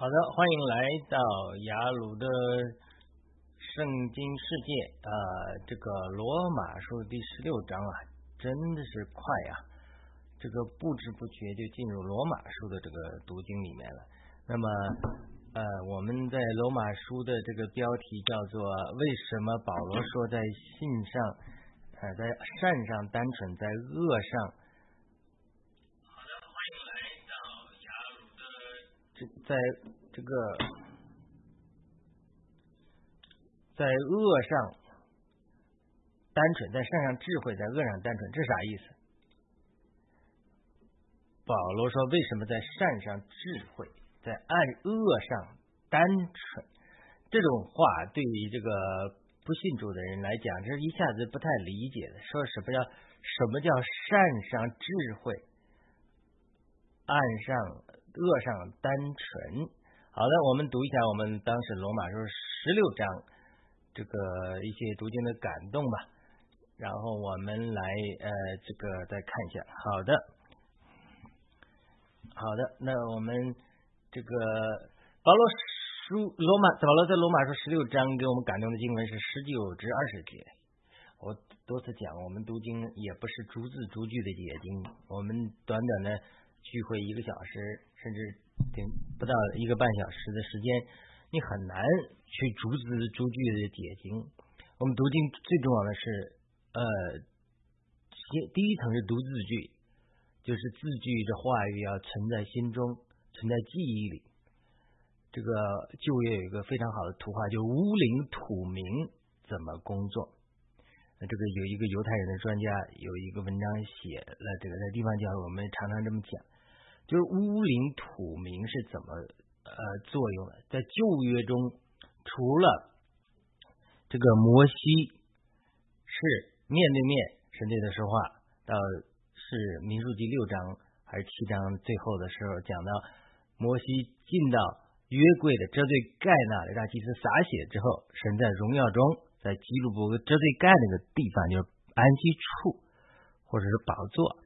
好的，欢迎来到雅鲁的圣经世界啊、这个罗马书第十六章啊，真的是快呀、这个不知不觉就进入罗马书的这个读经里面了。那么，呃，我们在罗马书的这个标题叫做“为什么保罗说在信上，呃，在善上单纯，在恶上”。在这个在恶上单纯，在善上智慧，在恶上单纯，这啥意思？保罗说，为什么在善上智慧，在暗恶上单纯？这种话对于这个不信主的人来讲，这一下子不太理解的。说什么叫什么叫善上智慧，暗上恶上单纯。好的，我们读一下我们当时罗马书十六章这个一些读经的感动吧，然后我们来呃这个再看一下。好的，好的，那我们这个保罗书罗马保罗在罗马书十六章给我们感动的经文是十九至二十节。我多次讲，我们读经也不是逐字逐句的解经，我们短短的聚会一个小时，甚至顶不到一个半小时的时间，你很难去逐字逐句的解经。我们读经最重要的是，呃，第一层是读字句，就是字句的话语要存在心中，存在记忆里。这个旧约有一个非常好的图画，就乌领土民怎么工作。这个有一个犹太人的专家有一个文章写了这个，在地方教会我们常常这么讲，就是乌灵土名是怎么呃作用的。在旧约中，除了这个摩西是面对面神对他说话，到是民数记六章还是七章最后的时候讲到摩西进到约柜的遮罪盖那里，让祭司洒血之后，神在荣耀中。在基路伯遮罪盖那个地方，就是安息处，或者是宝座，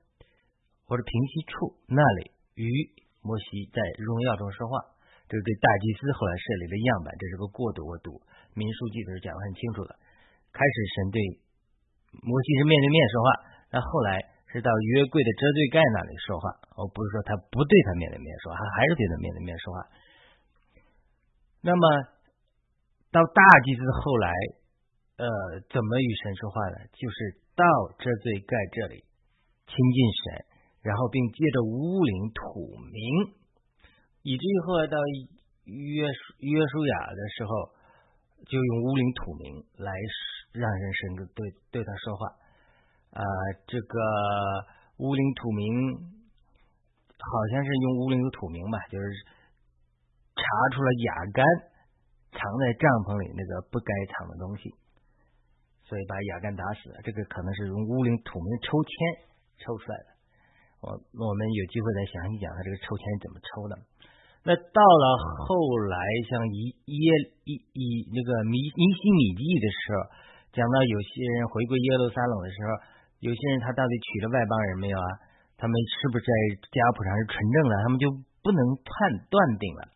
或者平息处那里，与摩西在荣耀中说话。这是对大祭司后来设立的样板，这是个过渡。我读民书记的时候讲的很清楚了。开始神对摩西是面对面说话，那后来是到约柜的遮罪盖那里说话。我不是说他不对他面对面说，他还是对他面对面说话。那么到大祭司后来。呃，怎么与神说话呢？就是到遮罪盖这里亲近神，然后并借着乌灵土名，以至于后来到约约书亚的时候，就用乌灵土名来让人神对对他说话。啊、这个乌灵土名好像是用乌灵土名吧，就是查出了雅干藏在帐篷里那个不该藏的东西。所以把雅干打死了，这个可能是用乌灵土名抽签抽出来的。我我们有机会再详细讲他这个抽签怎么抽的。那到了后来，像以耶以以那个米尼西米记的时候，讲到有些人回归耶路撒冷的时候，有些人他到底娶了外邦人没有啊？他们是不是在家谱上是纯正的？他们就不能判断定了。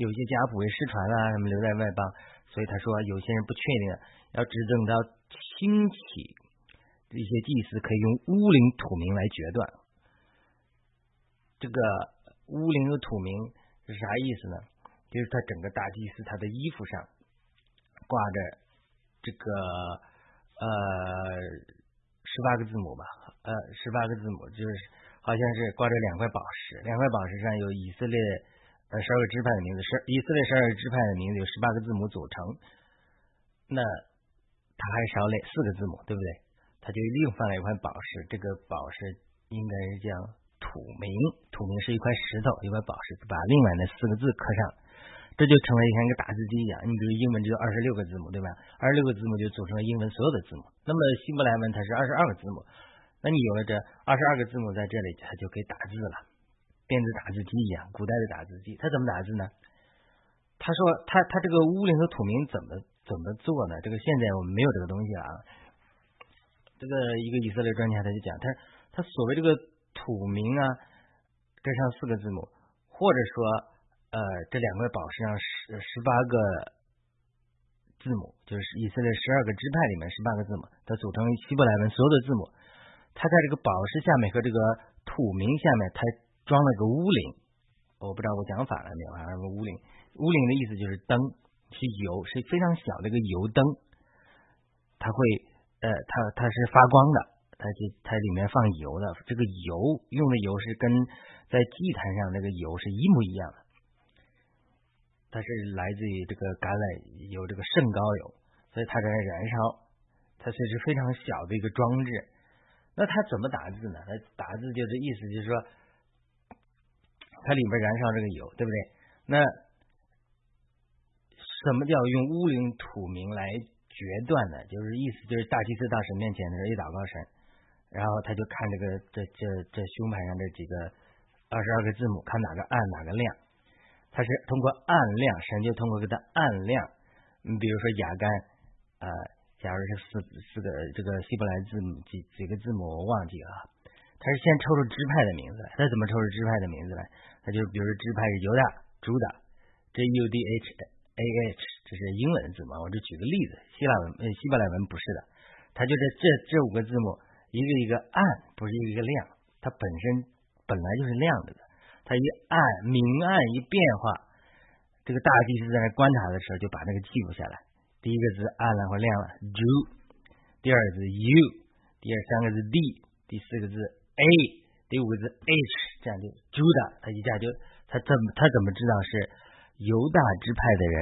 有些家谱为失传了，他们留在外邦，所以他说有些人不确定，要执政到。兴起这些祭司可以用乌灵土名来决断，这个乌灵的土名是啥意思呢？就是他整个大祭司他的衣服上挂着这个呃十八个字母吧，呃十八个字母就是好像是挂着两块宝石，两块宝石上有以色列呃十二个支派的名字，十以色列十二个支派的名字有十八个字母组成，那。他还少了四个字母，对不对？他就另放了一块宝石，这个宝石应该是叫土名，土名是一块石头，一块宝石，把另外那四个字刻上，这就成了像一个打字机一样。你比如英文只有二十六个字母，对吧？二十六个字母就组成了英文所有的字母。那么希伯来文它是二十二个字母，那你有了这二十二个字母在这里，它就可以打字了，电子打字机一样。古代的打字机，它怎么打字呢？他说他他这个乌灵和土名怎么？怎么做呢？这个现在我们没有这个东西了啊。这个一个以色列专家他就讲，他他所谓这个土名啊，这上四个字母，或者说呃，这两块宝石上十十八个字母，就是以色列十二个支派里面十八个字母，它组成希伯来文所有的字母。它在这个宝石下面和这个土名下面，它装了个乌灵。我不知道我讲反了没有？还是乌灵？乌灵的意思就是灯，是油，是非常小的一个油灯。它会，呃，它它是发光的，它就它里面放油的。这个油用的油是跟在祭坛上那个油是一模一样的。它是来自于这个橄榄油，这个圣膏油，所以它在燃烧，它是是非常小的一个装置。那它怎么打字呢？它打字就是意思就是说，它里面燃烧这个油，对不对？那什么叫用乌灵土名来决断呢？就是意思就是大祭司大神面前的时候一祷告神，然后他就看这个这这这胸牌上这几个二十二个字母，看哪个暗哪个亮。他是通过暗亮，神就通过给他暗亮。你比如说雅干，呃，假如是四四个这个希伯来字母几几个字母我忘记了，他是先抽出支派的名字。他怎么抽出支派的名字来？他就比如说支派是犹大、朱大，J U D H A H，这是英文字母。我就举个例子，希腊文呃希伯来文不是的，他就是这这五个字母一个一个暗，不是一个一个亮，它本身本来就是亮的的。它一暗明暗一变化，这个大祭司在那观察的时候，就把那个记录下来。第一个字暗了或亮了，Ju；第二个字 U；第二三个字 D；第四个字 A；第五个字 H，这样就 Judah。他一下就他怎么他怎么知道是犹大支派的人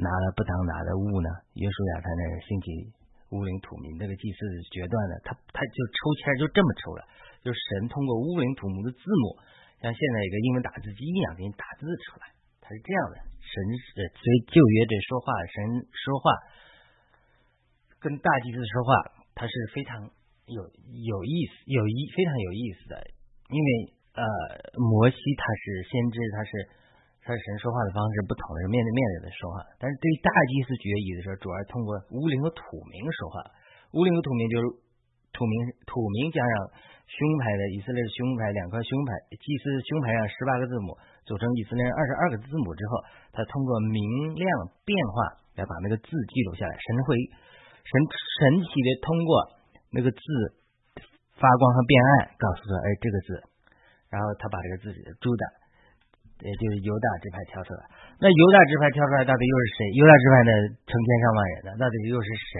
拿了不当拿的物呢？约书亚他那兴起乌灵土民，这个祭司决断的，他他就抽签就这么抽了，就神通过乌灵土木的字母。像现在一个英文打字机一样给你打字出来，他是这样的。神呃，所以旧约这说话，神说话跟大祭司说话，他是非常有有意思、有意非常有意思的。因为呃，摩西他是先知，他是他是神说话的方式不同，是面对面的说话。但是对于大祭司决议的时候，主要是通过乌灵和土名说话。乌灵和土名就是土名，土名加上。胸牌的以色列的胸牌，两块胸牌，祭司胸牌上十八个字母组成以色列二十二个字母之后，他通过明亮变化来把那个字记录下来。神会神神奇的通过那个字发光和变暗，告诉他，哎，这个字，然后他把这个字朱的，也就是犹大支派挑出来。那犹大支派挑出来到底又是谁？犹大支派的成千上万人呢，到底又是谁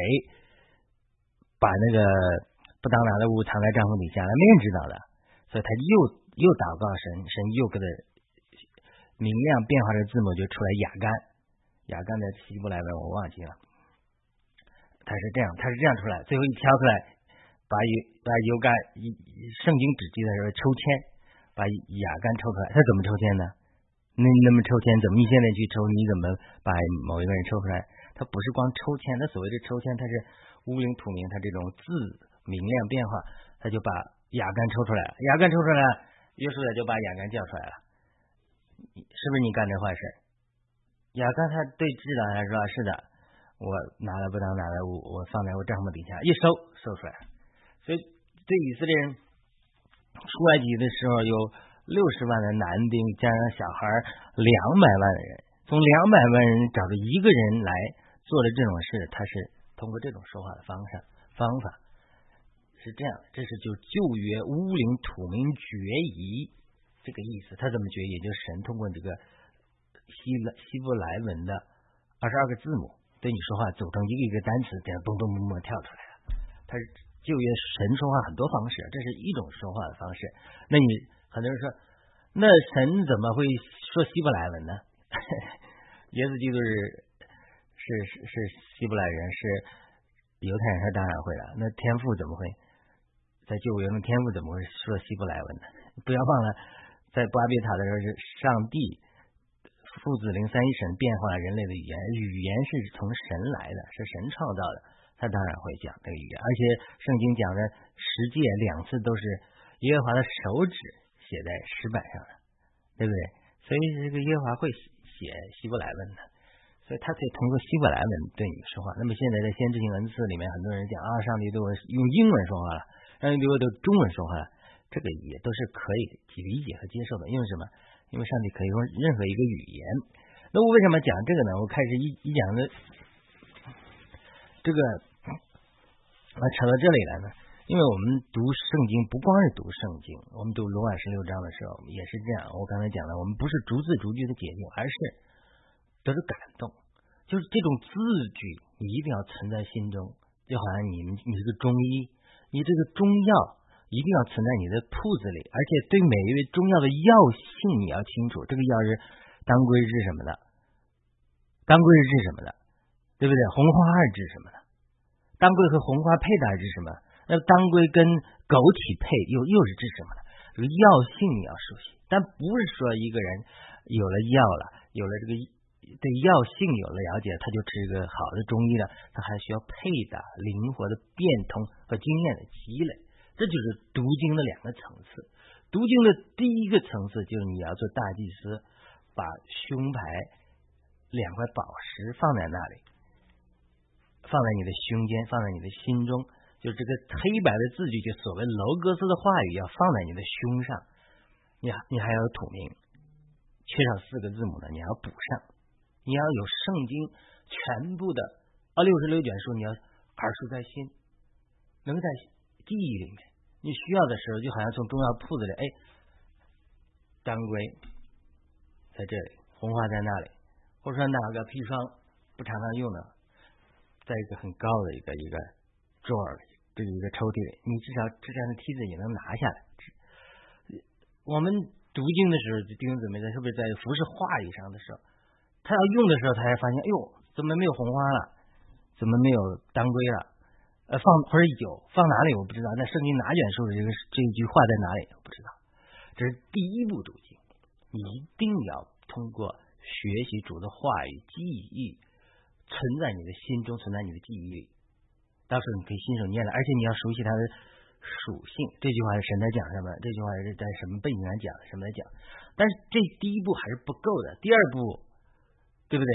把那个？不当拿的物藏在帐篷底下，没人知道的，所以他又又祷告神，神又给他明亮变化的字母就出来雅干，雅干的希伯来文我忘记了，他是这样，他是这样出来，最后一挑出来，把油把油干，圣经只记得说抽签，把雅干抽出来，他怎么抽签呢？那那么抽签怎么？你现在去抽，你怎么把某一个人抽出来？他不是光抽签，他所谓的抽签，他是乌灵土名，他这种字。明亮变化，他就把雅干抽出来了。雅干抽出来，约书亚就把雅干叫出来了。是不是你干这坏事？雅干他对智囊来说是的，我拿来不当拿来，我，我放在我帐篷底下一收收出来。所以对以色列人出埃及的时候，有六十万的男丁加上小孩两百万的人，从两百万人找到一个人来做的这种事，他是通过这种说话的方式方法。是这样，这是就旧约乌灵土名决议这个意思。他怎么决也？就是神通过这个希希伯来文的二十二个字母对你说话，组成一个一个单词，这样嘣嘣嘣嘣跳出来了。他是旧约神说话很多方式，这是一种说话的方式。那你很多人说，那神怎么会说希伯来文呢？耶稣基督是是是是希伯来人，是犹太人，他当然会了。那天父怎么会？在救援的天赋怎么会说希伯来文呢？不要忘了，在巴别塔的时候是上帝父子灵三一神变化人类的语言，语言是从神来的，是神创造的，他当然会讲这个语言。而且圣经讲的十诫两次都是耶和华的手指写在石板上的，对不对？所以这个耶和华会写希伯来文的，所以他可以通过希伯来文对你说话。那么现在在先知性文字里面，很多人讲啊，上帝对我用英文说话了。上帝对我的中文说话了，这个也都是可以理解和接受的。因为什么？因为上帝可以用任何一个语言。那我为什么讲这个呢？我开始一一讲的这个啊扯到这里来呢？因为我们读圣经不光是读圣经，我们读罗马十六章的时候也是这样。我刚才讲了，我们不是逐字逐句的解经，而是得着感动，就是这种字句你一定要存在心中，就好像你们你是个中医，你这个中药。一定要存在你的铺子里，而且对每一味中药的药性你要清楚。这个药是当归治什么的？当归是治什么的？对不对？红花是治什么的？当归和红花配的是什么？那当归跟枸杞配又又是治什么的？药性你要熟悉，但不是说一个人有了药了，有了这个对药性有了了解，他就吃一个好的中医了。他还需要配的灵活的变通和经验的积累。这就是读经的两个层次。读经的第一个层次就是你要做大祭司，把胸牌两块宝石放在那里，放在你的胸间，放在你的心中。就这个黑白的字句，就所谓楼格斯的话语，要放在你的胸上。你你还要有土名，缺少四个字母的，你要补上。你要有圣经全部的啊六十六卷书，你要耳熟在心，能在记忆里面。你需要的时候，就好像从中药铺子里，哎，当归在这里，红花在那里，或者说哪个砒霜不常常用的，在一个很高的一个一个桌儿里，这一个抽屉，你至少之前的梯子也能拿下来。我们读经的时候，就弟兄姊妹在是不是在服饰话语上的时候，他要用的时候，他还发现，哎呦，怎么没有红花了？怎么没有当归了？呃，放或者有放哪里我不知道，那圣经哪卷书的这个这一句话在哪里我不知道。这是第一步读经，你一定要通过学习主的话语记忆，存在你的心中，存在你的记忆里。到时候你可以信手拈来，而且你要熟悉它的属性。这句话是神在讲什么？这句话是在什么背景上讲？什么来讲？但是这第一步还是不够的，第二步，对不对？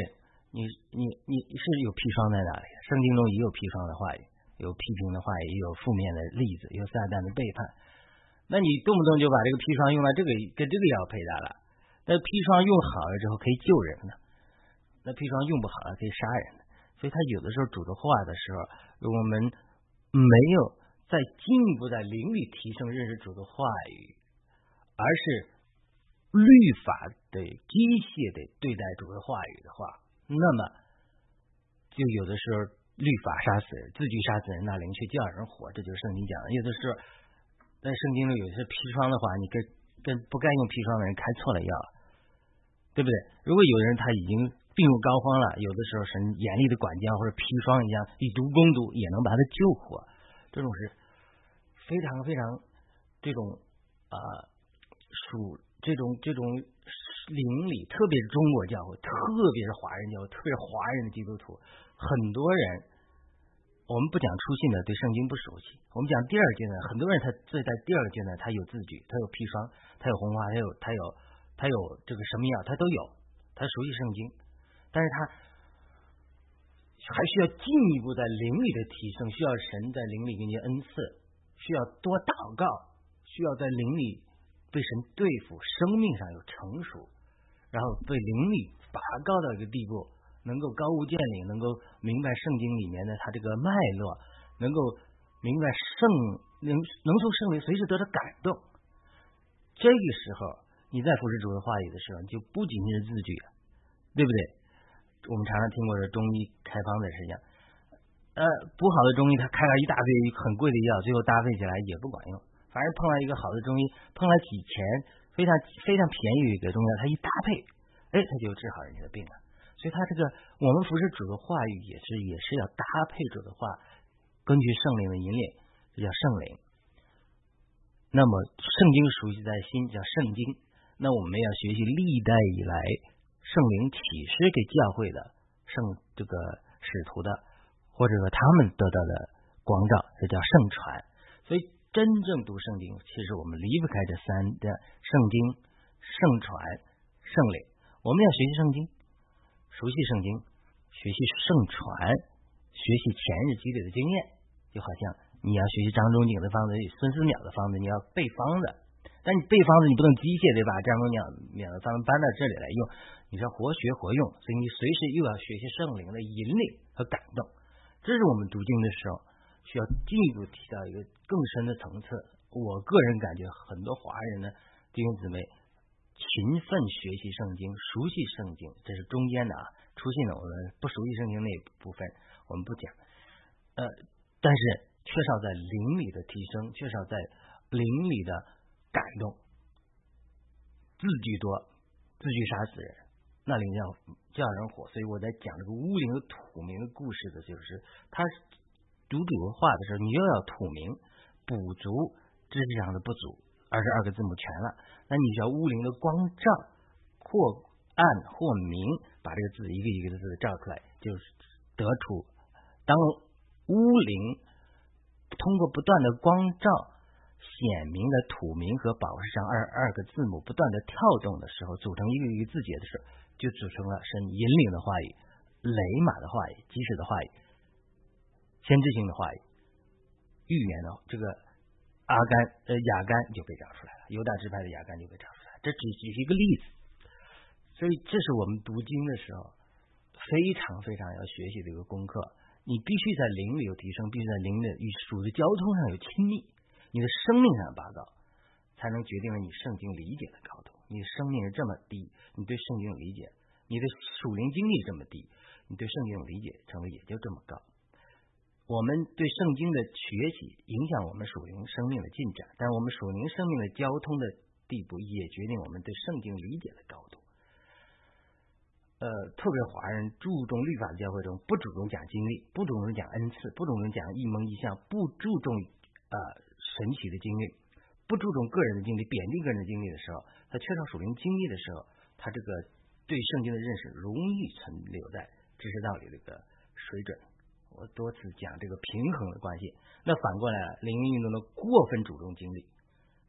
你你你是有砒霜在哪里？圣经中也有砒霜的话语。有批评的话语，也有负面的例子，有撒旦的背叛。那你动不动就把这个砒霜用到这个跟这个药配搭了？那砒霜用好了之后可以救人呢？那砒霜用不好了可以杀人的。所以他有的时候主的话的时候，我们没有再进一步在灵里提升认识主的话语，而是律法的机械的对待主的话语的话，那么就有的时候。律法杀死人，字句杀死人，那灵却叫人活，这就是圣经讲的。有的时候，在圣经里有些砒霜的话，你跟跟不该用砒霜的人开错了药，对不对？如果有人他已经病入膏肓了，有的时候神严厉的管教或者砒霜一样以毒攻毒，也能把他救活。这种是非常非常这种啊属这种这种灵里，特别是中国教会，特别是华人教会，特别是华人的基督徒。很多人，我们不讲出信的，对圣经不熟悉。我们讲第二阶段，很多人他在在第二个阶段，他有字句，他有砒霜，他有红花，他有他有他有这个什么药，他都有，他熟悉圣经，但是他还需要进一步在灵里的提升，需要神在灵里给你恩赐，需要多祷告，需要在灵里被神对付，生命上有成熟，然后被灵里拔高到一个地步。能够高屋建瓴，能够明白圣经里面的它这个脉络，能够明白圣能能从圣灵随时得到感动。这个时候，你在服侍主的话语的时候，你就不仅仅是字句，对不对？我们常常听过的中医开方子是这样，呃，不好的中医他开了一大堆很贵的药，最后搭配起来也不管用。反而碰到一个好的中医，碰了几钱非常非常便宜的一个中药，他一搭配，哎，他就治好人家的病了。所以，他这个我们服侍主的话语也是也是要搭配主的话，根据圣灵的引领，这叫圣灵。那么，圣经熟悉在心，叫圣经。那我们要学习历代以来圣灵启示给教会的圣这个使徒的，或者说他们得到的光照，这叫圣传。所以，真正读圣经，其实我们离不开这三的圣经、圣传、圣灵。我们要学习圣经。熟悉圣经，学习圣传，学习前日积累的经验，就好像你要学习张仲景的方子、孙思邈的方子，你要背方子，但你背方子你不能机械对吧？这样东西，免得咱们搬到这里来用，你是活学活用，所以你随时又要学习圣灵的引领和感动。这是我们读经的时候需要进一步提到一个更深的层次。我个人感觉，很多华人呢弟兄姊妹勤奋学习圣经，熟悉圣经，这是中间的啊。出现了我们不熟悉圣经那一部分，我们不讲。呃，但是缺少在灵里的提升，缺少在灵里的。感动，字句多，字句杀死人，那里叫叫人火。所以我在讲这个乌灵和土名的故事的，就是他读主的话的时候，你又要土名补足知识上的不足，二十二个字母全了。那你叫乌灵的光照，或暗或明，把这个字一个一个的字照出来，就是得出当乌灵通过不断的光照。显明的土名和宝石上二二个字母不断的跳动的时候，组成一个一个字节的时候，就组成了神引领的话语、雷马的话语、即时的话语、先知性的话语、预言的这个阿甘呃雅甘就被找出来了，犹大支派的雅甘就被找出来，这只举一个例子。所以这是我们读经的时候非常非常要学习的一个功课。你必须在灵里有提升，必须在灵的与属的交通上有亲密。你的生命上的拔高，才能决定了你圣经理解的高度。你的生命是这么低，你对圣经的理解，你的属灵经历这么低，你对圣经的理解成为也就这么高。我们对圣经的学习影响我们属灵生命的进展，但我们属灵生命的交通的地步也决定我们对圣经理解的高度。呃，特别华人注重律法教会中不注重讲经历，不注重讲恩赐，不注重讲一蒙一象，不注重呃。神奇的经历，不注重个人的经历，贬低个人的经历的时候，他缺少属灵经历的时候，他这个对圣经的认识容易存留在知识道理这个水准。我多次讲这个平衡的关系。那反过来，灵运动的过分注重经历，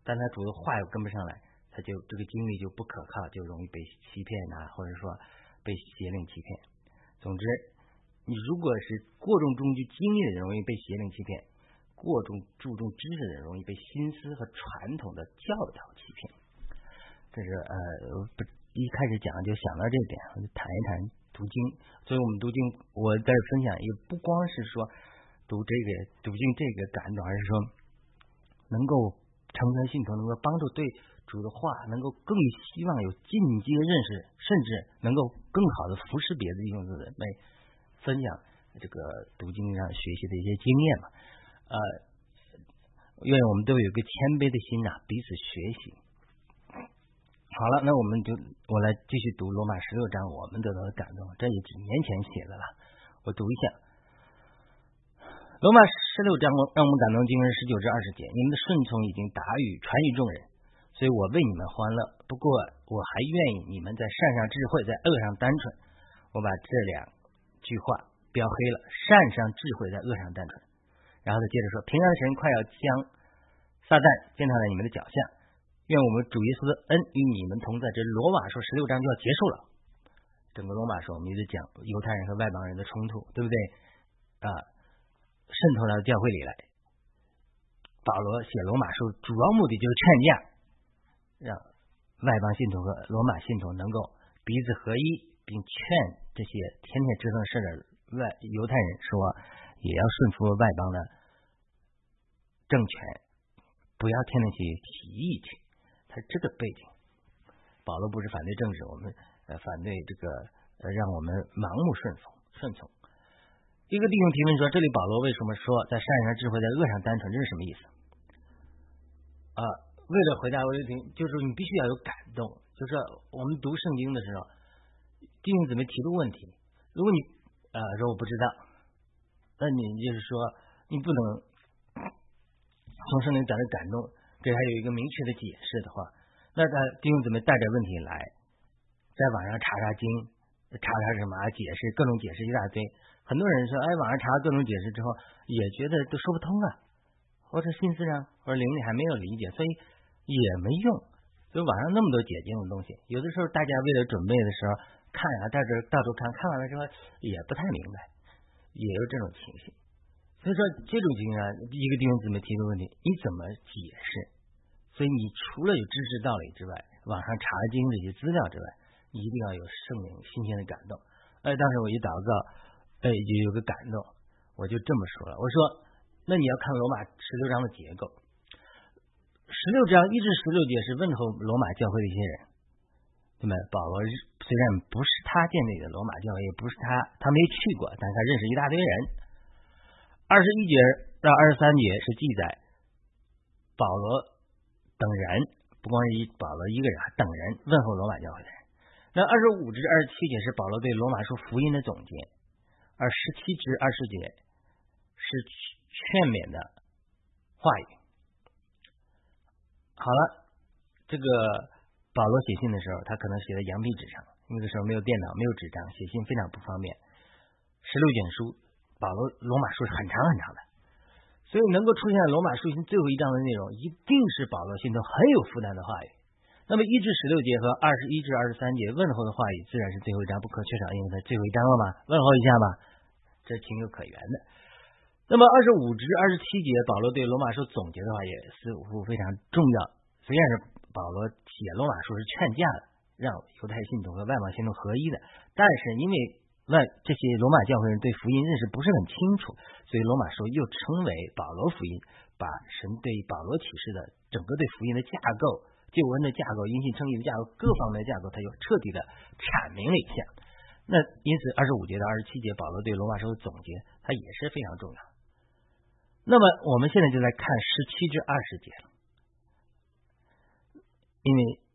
但他主的话又跟不上来，他就这个经历就不可靠，就容易被欺骗啊，或者说被邪灵欺骗。总之，你如果是过重中据经历的人，容易被邪灵欺骗。过重注重知识的人，容易被心思和传统的教导欺骗。这是呃，不一开始讲就想到这点，我就谈一谈读经。所以我们读经，我在分享也不光是说读这个读经这个感动，而是说能够成全信徒，能够帮助对主的话，能够更希望有进阶认识，甚至能够更好的服侍别的弟兄姊妹，分享这个读经上学习的一些经验嘛。呃，愿我们都有一个谦卑的心呐，彼此学习。好了，那我们就我来继续读罗马十六章，我们得到的感动，这也几年前写的了。我读一下罗马十六章，让我们感动经文十九至二十节。你们的顺从已经达于传于众人，所以我为你们欢乐。不过我还愿意你们在善上智慧，在恶上单纯。我把这两句话标黑了：善上智慧，在恶上单纯。然后他接着说：“平安神快要将撒旦践踏在你们的脚下，愿我们主耶稣的恩与你们同在。”这罗马书十六章就要结束了。整个罗马书我们一直讲犹太人和外邦人的冲突，对不对？啊，渗透到教会里来。保罗写罗马书主要目的就是劝架，让外邦信徒和罗马信徒能够彼此合一，并劝这些天天折腾事的外犹太人说。也要顺服外邦的政权，不要天天去提议去。他这个背景，保罗不是反对政治，我们呃反对这个呃让我们盲目顺从顺从。一个弟兄提问说：“这里保罗为什么说在善上智慧，在恶上单纯？这是什么意思？”啊，为了回答我就听，就是你必须要有感动。就是我们读圣经的时候，弟兄姊妹提出问题，如果你啊说我不知道。那你就是说，你不能从圣灵感的感动，给他有一个明确的解释的话，那他弟兄姊妹带着问题来，在网上查查经，查查什么解释，各种解释一大堆。很多人说，哎，网上查各种解释之后，也觉得都说不通啊，或者心思上或者灵里还没有理解，所以也没用。就网上那么多解经的东西，有的时候大家为了准备的时候看啊，到这到处看看完了之后也不太明白。也有这种情形，所以说这种情况，一个弟兄姊妹提出问题，你怎么解释？所以你除了有知识道理之外，网上查经这些资料之外，你一定要有圣灵新鲜的感动。哎，当时我一祷告，哎，就有个感动，我就这么说了，我说，那你要看罗马十六章的结构，十六章一至十六节是问候罗马教会的一些人，那么？保罗虽然不是他建立的罗马教会，也不是他，他没去过，但是他认识一大堆人。二十一节到二十三节是记载保罗。等人不光是一保罗一个人，等人问候罗马教会的人。那二十五至二十七节是保罗对罗马书福音的总结，而十七至二十节是劝勉的话语。好了，这个保罗写信的时候，他可能写在羊皮纸上，那个时候没有电脑，没有纸张，写信非常不方便。十六卷书，保罗罗马书是很长很长的。所以能够出现罗马书信最后一章的内容，一定是保罗心中很有负担的话语。那么一至十六节和二十一至二十三节问候的话语，自然是最后一章不可缺少，因为它最后一章了嘛，问候一下嘛，这情有可原的。那么二十五至二十七节，保罗对罗马书总结的话也似乎非常重要。虽然是保罗写罗马书是劝架的，让犹太信徒和外邦信徒合一的，但是因为。外这些罗马教会人对福音认识不是很清楚，所以罗马书又称为保罗福音，把神对保罗启示的整个对福音的架构、救恩的架构、因信称义的架构各方面的架构，他又彻底的阐明了一下。那因此，二十五节到二十七节，保罗对罗马书的总结，它也是非常重要。那么我们现在就来看十七至二十节，因为。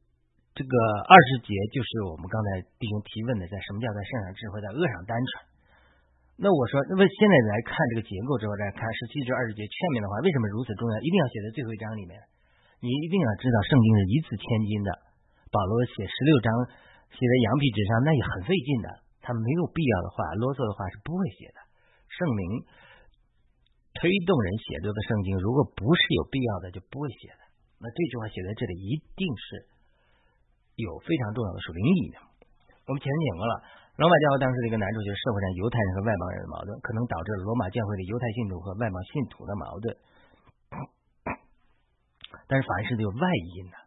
这个二十节就是我们刚才弟兄提问的，在什么叫在圣上智慧，在恶上单纯。那我说，那么现在来看这个结构之后，再看十七至二十节劝勉的话，为什么如此重要？一定要写在最后一章里面。你一定要知道，圣经是一字千金的。保罗写十六章写在羊皮纸上，那也很费劲的。他没有必要的话，啰嗦的话是不会写的。圣灵推动人写作的圣经，如果不是有必要的，就不会写。那这句话写在这里，一定是。有非常重要的属灵意义的。我们前面讲过了，罗马教会当时的一个难处就是社会上犹太人和外邦人的矛盾，可能导致了罗马教会的犹太信徒和外邦信徒的矛盾。但是凡事都有外因呐，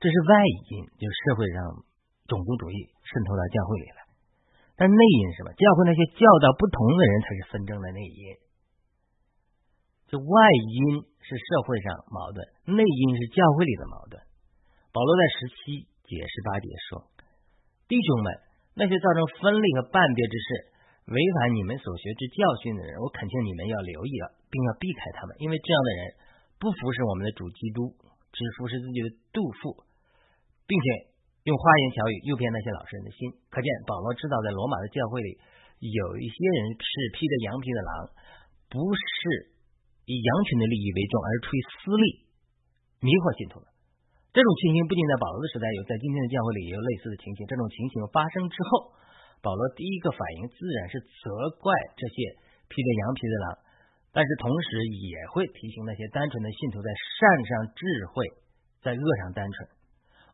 这是外因，就是社会上种族主义渗透到教会里了。但内因是什么？教会那些教导不同的人才是纷争的内因。这外因是社会上矛盾，内因是教会里的矛盾。保罗在十七。解十八节说：“弟兄们，那些造成分裂和叛变之事，违反你们所学之教训的人，我恳请你们要留意了，并要避开他们，因为这样的人不服侍我们的主基督，只服侍自己的杜甫，并且用花言巧语诱骗那些老实人的心。可见保罗知道，在罗马的教会里，有一些人是披着羊皮的狼，不是以羊群的利益为重，而出于私利，迷惑信徒的。”这种情形不仅在保罗的时代有，在今天的教会里也有类似的情形。这种情形发生之后，保罗第一个反应自然是责怪这些披着羊皮的狼，但是同时也会提醒那些单纯的信徒在善上智慧，在恶上单纯。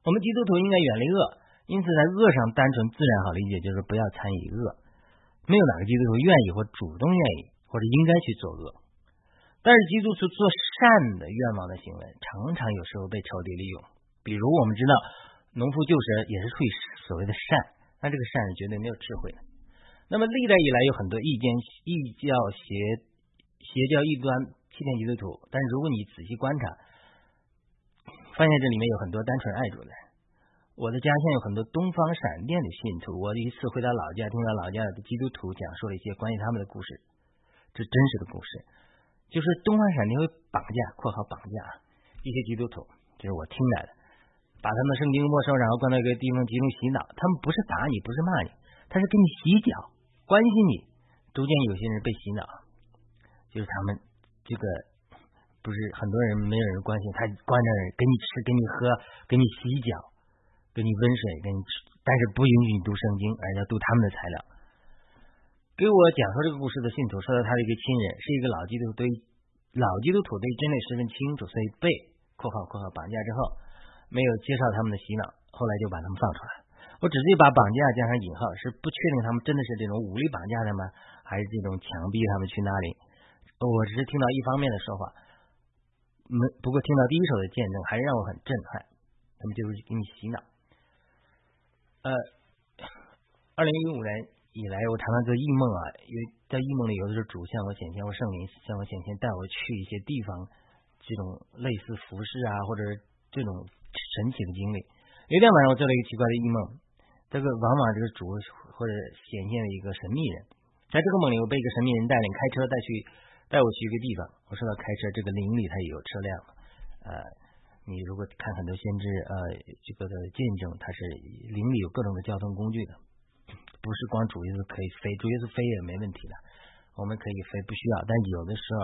我们基督徒应该远离恶，因此在恶上单纯自然好理解，就是不要参与恶。没有哪个基督徒愿意或主动愿意或者应该去做恶。但是基督徒做善的愿望的行为，常常有时候被仇敌利用。比如我们知道，农夫救蛇也是出于所谓的善，但这个善是绝对没有智慧的。那么历代以来有很多异见、异教邪邪教异端欺骗基督徒，但如果你仔细观察，发现这里面有很多单纯爱主的。我的家乡有很多东方闪电的信徒，我一次回到老家，听到老家的基督徒讲述了一些关于他们的故事，这真实的故事，就是东方闪电会绑架（括号绑架）一些基督徒，这是我听来的。把他们圣经没收，然后关到一个地方集中洗脑。他们不是打你，不是骂你，他是给你洗脚，关心你。逐渐有些人被洗脑，就是他们这个不是很多人没有人关心，他关着给你吃，给你喝，给你洗脚，给你温水，给你吃，但是不允许你读圣经，而要读他们的材料。给我讲述这个故事的信徒说到他的一个亲人是一个老基督徒，对老基督徒对真理十分清楚，所以被（括号括号）绑架之后。没有接受他们的洗脑，后来就把他们放出来。我只是把绑架加上引号，是不确定他们真的是这种武力绑架的吗？还是这种强逼他们去那里？我只是听到一方面的说法。没不过听到第一手的见证，还是让我很震撼。他们就是给你洗脑。呃，二零一五年以来，我常常做异梦啊，因为在异梦里，有的时候主向我显现，或圣灵向我显现，带我去一些地方，这种类似服饰啊，或者这种神奇的经历。有一天晚上，我做了一个奇怪的异梦，这个往往这个主或者显现了一个神秘人，在这个梦里，我被一个神秘人带领开车带去带我去一个地方。我说到开车，这个灵里它也有车辆，呃，你如果看很多先知呃这个的见证，它是灵里有各种的交通工具的，不是光主耶稣可以飞，主耶稣飞也没问题的，我们可以飞不需要，但有的时候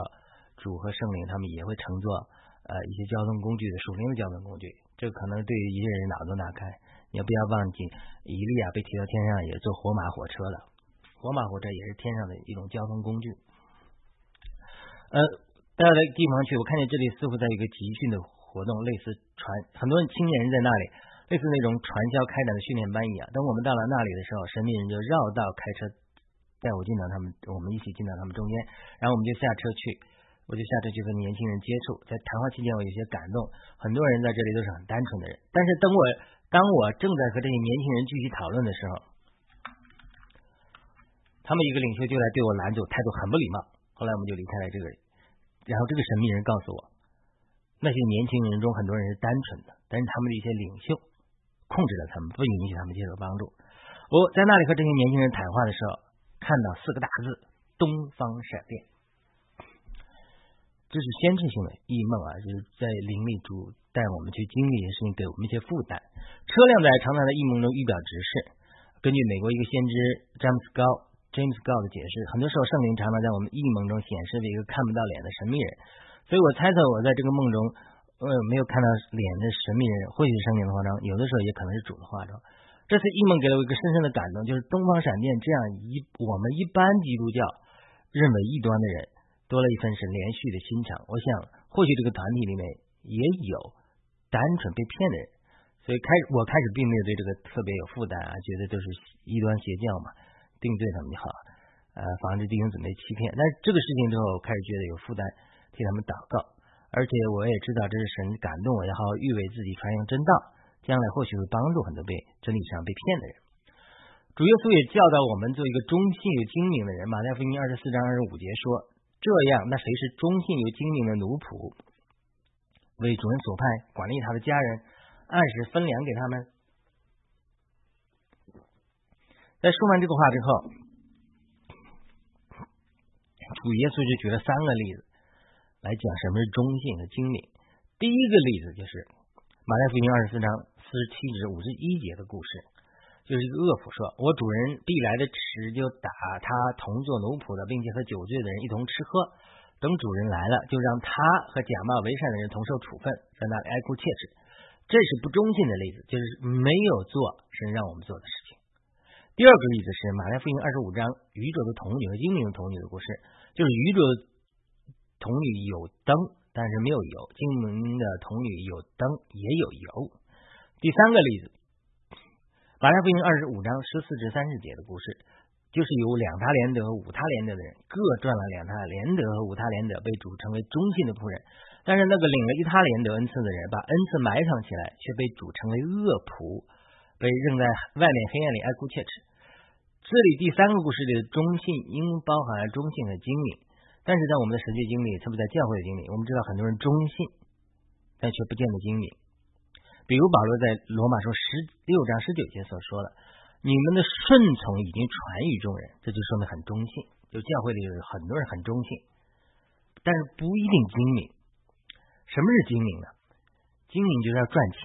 主和圣灵他们也会乘坐呃一些交通工具的属灵的交通工具。这可能对于一些人脑洞大开，你不要忘记，伊利亚被提到天上也坐火马火车的，火马火车也是天上的一种交通工具。呃，到了地方去，我看见这里似乎在一个集训的活动，类似传，很多青年人在那里，类似那种传销开展的训练班一样。等我们到了那里的时候，神秘人就绕道开车带我进到他们，我们一起进到他们中间，然后我们就下车去。我就下车去和年轻人接触，在谈话期间我有些感动。很多人在这里都是很单纯的人，但是等我当我正在和这些年轻人继续讨论的时候，他们一个领袖就来对我拦住，态度很不礼貌。后来我们就离开了这个，然后这个神秘人告诉我，那些年轻人中很多人是单纯的，但是他们的一些领袖控制了他们，不允许他们接受帮助。我在那里和这些年轻人谈话的时候，看到四个大字：东方闪电。这是先知性的异梦啊，就是在灵里主带我们去经历一些事情，给我们一些负担。车辆在常常的异梦中预表直视。根据美国一个先知詹姆斯高 James g o 的解释，很多时候圣灵常常在我们异梦中显示了一个看不到脸的神秘人。所以我猜测我在这个梦中，呃，没有看到脸的神秘人，或许是圣灵的化妆，有的时候也可能是主的化妆。这次异梦给了我一个深深的感动，就是东方闪电这样一我们一般基督教认为异端的人。多了一份是连续的心肠，我想或许这个团体里面也有单纯被骗的人，所以开始我开始并没有对这个特别有负担啊，觉得都是异端邪教嘛，定罪他们就好，呃，防止弟兄姊妹欺骗。但是这个事情之后，开始觉得有负担，替他们祷告，而且我也知道这是神感动我，要好好预为自己传扬真道，将来或许会帮助很多被真理上被骗的人。主耶稣也教导我们做一个忠信又精明的人，马太福音二十四章二十五节说。这样，那谁是忠信又精明的奴仆，为主人所派，管理他的家人，按时分粮给他们？在说完这个话之后，主耶稣就举了三个例子来讲什么是忠信和精明。第一个例子就是马太福音二十四章四十七至五十一节的故事。就是一个恶妇说：“我主人必来的迟，就打他同做奴仆的，并且和酒醉的人一同吃喝。等主人来了，就让他和假冒为善的人同受处分，在那里哀哭切齿。这是不忠信的例子，就是没有做神让我们做的事情。第二个例子是马太福音二十五章愚拙的童女和精明的童女的故事，就是愚拙童女有灯，但是没有油；精明的童女有灯，也有油。第三个例子。”马太福音二十五章十四至三十节的故事，就是有两他连德和五他连德的人，各赚了两他连德和五他连德，被主称为忠信的仆人。但是那个领了一他连德恩赐的人，把恩赐埋藏起来，却被主称为恶仆，被扔在外面黑暗里哀哭切齿。这里第三个故事里的忠信，应包含了忠信和精明。但是在我们的实际经历，特别在教会的经历，我们知道很多人忠信，但却不见得精明。比如保罗在罗马书十六章十九节所说的：“你们的顺从已经传于众人，这就说明很忠信。就教会里有很多人很忠信，但是不一定精明。什么是精明呢？精明就是要赚钱，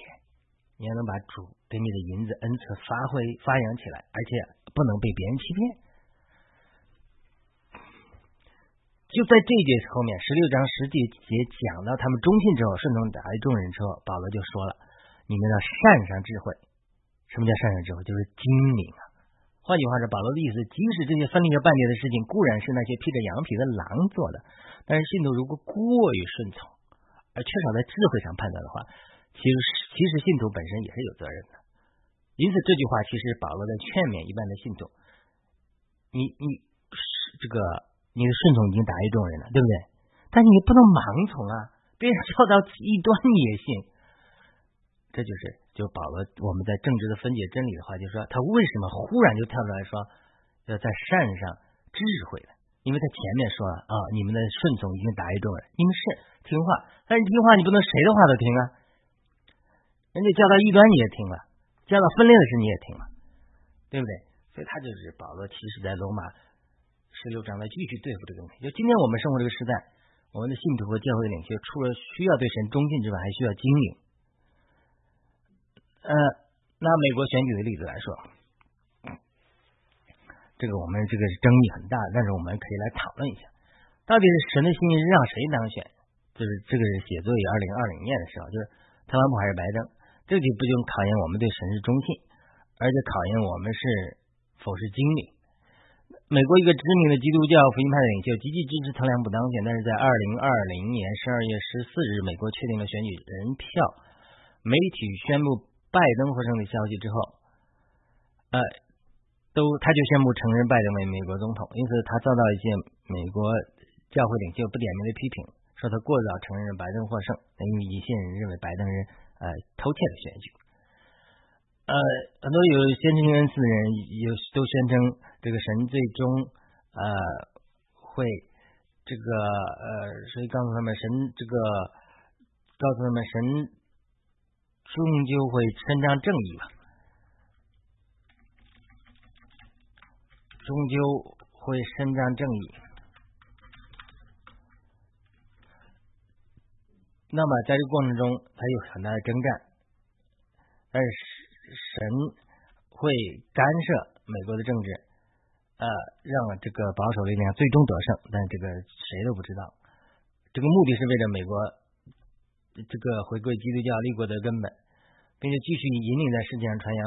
你要能把主给你的银子恩赐发挥发扬起来，而且不能被别人欺骗。就在这一节后面，十六章十几节讲到他们忠信之后，顺从达于众人之后，保罗就说了。”你们要善上智慧，什么叫善上智慧？就是精明啊。换句话说，保罗的意思，即使这些分离着半截的事情固然是那些披着羊皮的狼做的，但是信徒如果过于顺从，而缺少在智慧上判断的话，其实其实信徒本身也是有责任的。因此，这句话其实保罗在劝勉一般的信徒：你你这个你的顺从已经达于众人了，对不对？但是你不能盲从啊。别人教导异端你也信，这就是就保罗我们在政治的分解真理的话，就说他为什么忽然就跳出来说要在善上智慧的？因为他前面说了啊，你们的顺从已经达于众人，你们是听话，但是听话你不能谁的话都听啊，人家教导异端你也听了，教导分裂的事你也听了，对不对？所以他就是保罗，其实在罗马十六章来继续对付这个问题。就今天我们生活这个时代，我们的信徒和教会领袖，除了需要对神忠信之外，还需要精明。呃，拿美国选举的例子来说。这个我们这个争议很大，但是我们可以来讨论一下，到底是神的心意是让谁当选？就是这个是写作于二零二零年的时候，就是特朗普还是拜登？这就不就考验我们对神是忠信，而且考验我们是否是精明。美国一个知名的基督教福音派领袖积极支持特朗普当选，但是在二零二零年十二月十四日，美国确定了选举人票，媒体宣布拜登获胜的消息之后，呃。都，他就宣布承认拜登为美国总统，因此他遭到一些美国教会领袖不点名的批评，说他过早承认了拜登获胜，因为一些人认为拜登是呃偷窃的选举。呃，很多有先知恩赐的人有都宣称这个神最终呃会这个呃，所以告诉他们神这个告诉他们神终究会伸张正义吧。终究会伸张正义。那么，在这个过程中，他有很大的征战，但是神会干涉美国的政治，呃，让这个保守力量最终得胜。但这个谁都不知道。这个目的是为了美国这个回归基督教立国的根本，并且继续引领在世界上传扬